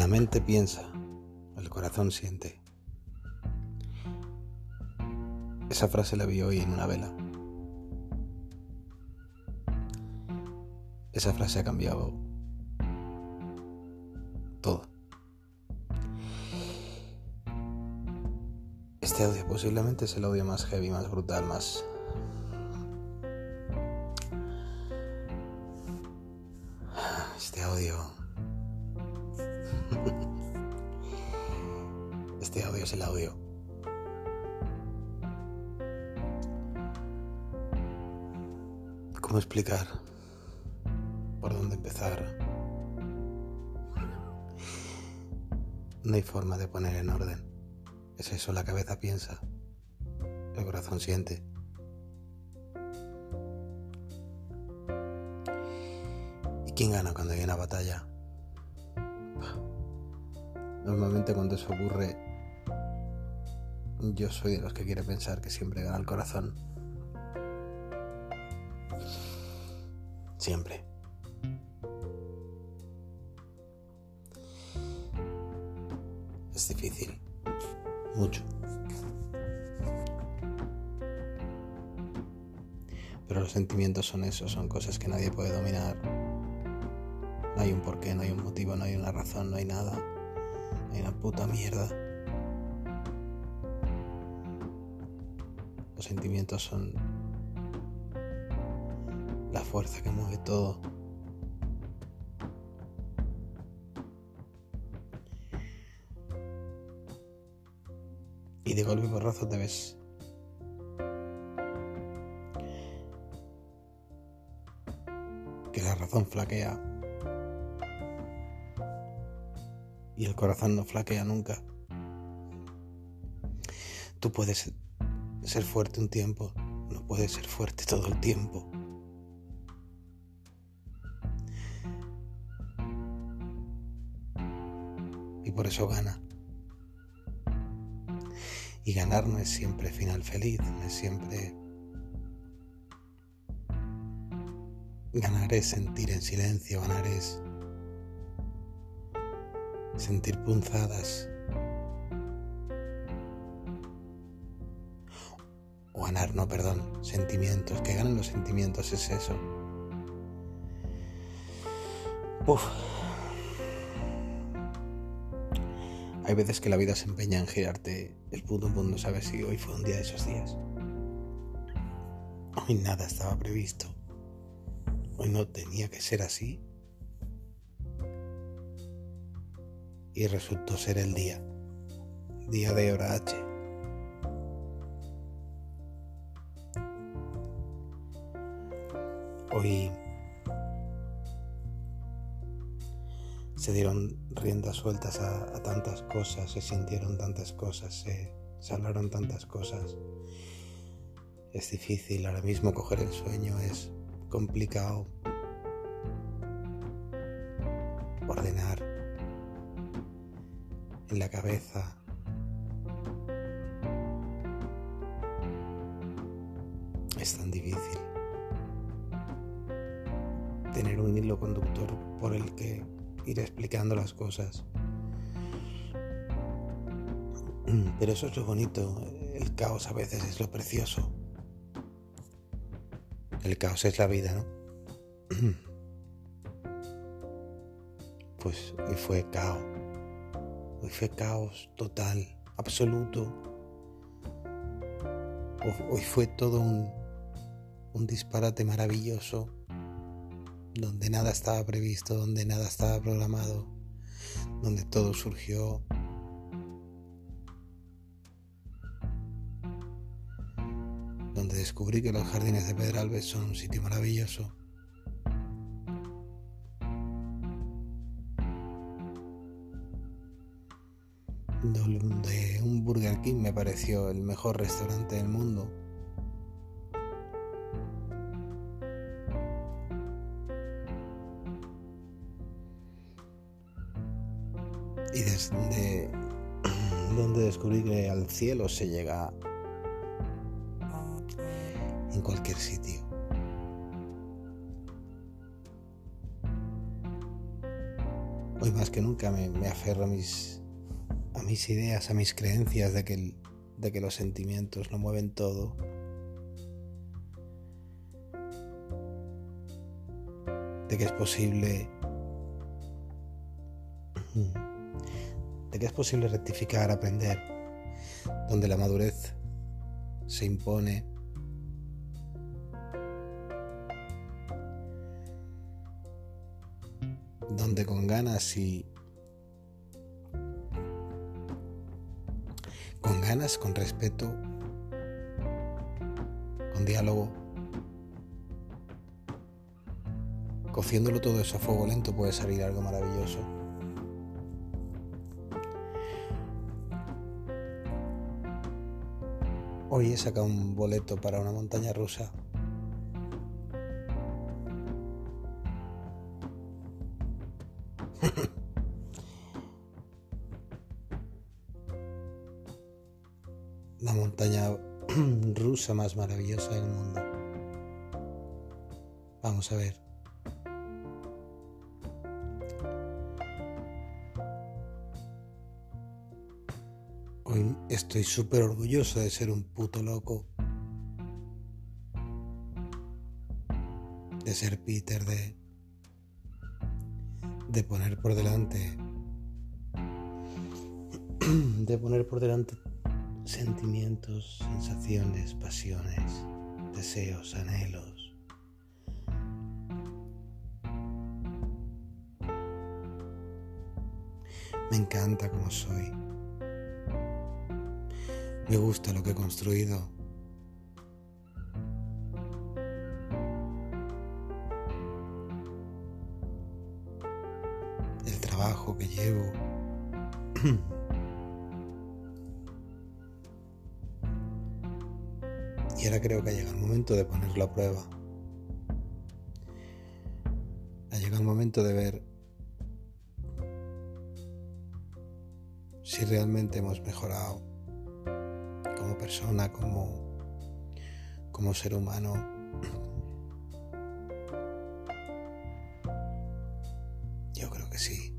La mente piensa, el corazón siente. Esa frase la vi hoy en una vela. Esa frase ha cambiado todo. Este audio posiblemente es el audio más heavy, más brutal, más... Este audio es el audio. ¿Cómo explicar? ¿Por dónde empezar? No hay forma de poner en orden. Es eso, la cabeza piensa, el corazón siente. ¿Y quién gana cuando hay una batalla? Normalmente cuando eso ocurre, yo soy de los que quiere pensar que siempre gana el corazón. Siempre. Es difícil. Mucho. Pero los sentimientos son eso, son cosas que nadie puede dominar. No hay un porqué, no hay un motivo, no hay una razón, no hay nada. Hay una puta mierda. Los sentimientos son la fuerza que mueve todo. Y de golpe y porrazo te ves que la razón flaquea y el corazón no flaquea nunca. Tú puedes ser fuerte un tiempo, no puedes ser fuerte todo el tiempo. Y por eso gana. Y ganar no es siempre final feliz, no es siempre... Ganar es sentir en silencio, ganar es sentir punzadas. Ganar, no, perdón, sentimientos, que ganen los sentimientos es eso. Uf. Hay veces que la vida se empeña en girarte el puto mundo, ¿sabes? Si hoy fue un día de esos días. Hoy nada estaba previsto. Hoy no tenía que ser así. Y resultó ser el día. Día de hora H. Hoy se dieron riendas sueltas a, tantas cosas, se sintieron tantas cosas, se, se tantas cosas. Es difícil ahora mismo coger el sueño, es complicado ordenar en la cabeza. Es tan difícil tener un hilo conductor por el que ir explicando las cosas. Pero eso es lo bonito, el caos a veces es lo precioso. El caos es la vida, ¿no? Pues hoy fue caos. Hoy fue caos total, absoluto. Hoy fue todo un, un disparate maravilloso donde nada estaba previsto, donde nada estaba programado, donde todo surgió. Donde descubrí que los jardines de Pedralbes son un sitio maravilloso. Donde un Burger King me pareció el mejor restaurante del mundo. Y desde donde descubrí que al cielo se llega en cualquier sitio. Hoy más que nunca me, aferro a mis, a mis ideas, a mis creencias de que, de que los sentimientos lo mueven todo. De que es posible de que es posible rectificar, aprender, donde la madurez se impone. Donde con ganas y con ganas, con respeto, con diálogo, cociéndolo todo eso a fuego lento puede salir algo maravilloso. Hoy he sacado un boleto para una montaña rusa. La montaña rusa más maravillosa del mundo. Vamos a ver. Estoy súper orgulloso de ser un puto loco. De ser Peter, de, de poner por delante, de poner por delante sentimientos, sensaciones, pasiones, deseos, anhelos. Me encanta como soy. Me gusta lo que he construido. El trabajo que llevo. y ahora creo que ha llegado el momento de ponerlo a prueba. Ha llegado el momento de ver si realmente hemos mejorado como persona, como, como ser humano. Yo creo que sí.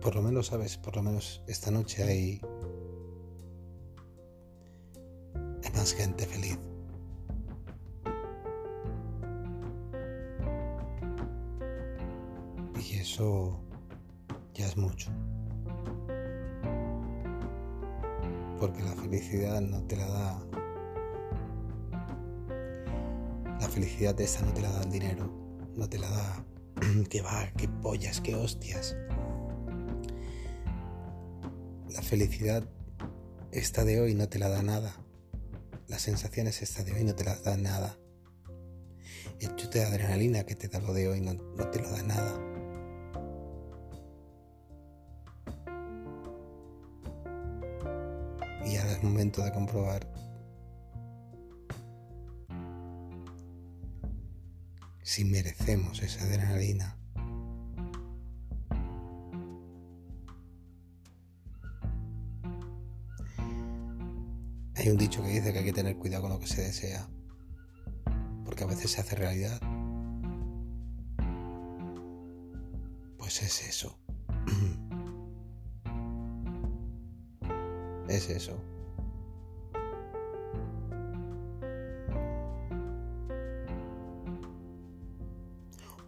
Por lo menos, sabes, por lo menos esta noche hay, hay más gente feliz. Y eso ya es mucho. Porque la felicidad no te la da. La felicidad esa no te la da el dinero, no te la da. que va, que pollas, que hostias. La felicidad esta de hoy no te la da nada. Las sensaciones esta de hoy no te las da nada. El chute de adrenalina que te da lo de hoy no, no te lo da nada. Momento de comprobar si merecemos esa adrenalina. Hay un dicho que dice que hay que tener cuidado con lo que se desea, porque a veces se hace realidad. Pues es eso. es eso.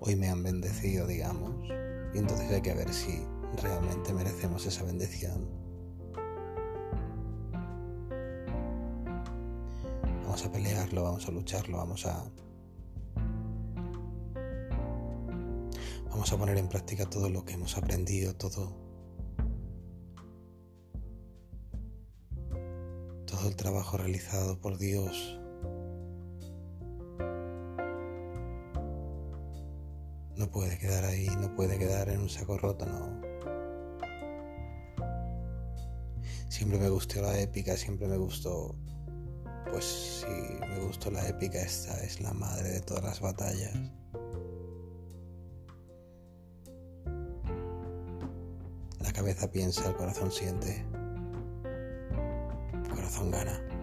Hoy me han bendecido, digamos, y entonces hay que ver si realmente merecemos esa bendición. Vamos a pelearlo, vamos a lucharlo, vamos a... Vamos a poner en práctica todo lo que hemos aprendido, todo el trabajo realizado por Dios. Puede quedar ahí, no puede quedar en un saco roto, no. Siempre me gustó la épica, siempre me gustó. Pues si me gustó la épica, esta es la madre de todas las batallas. La cabeza piensa, el corazón siente. Corazón gana.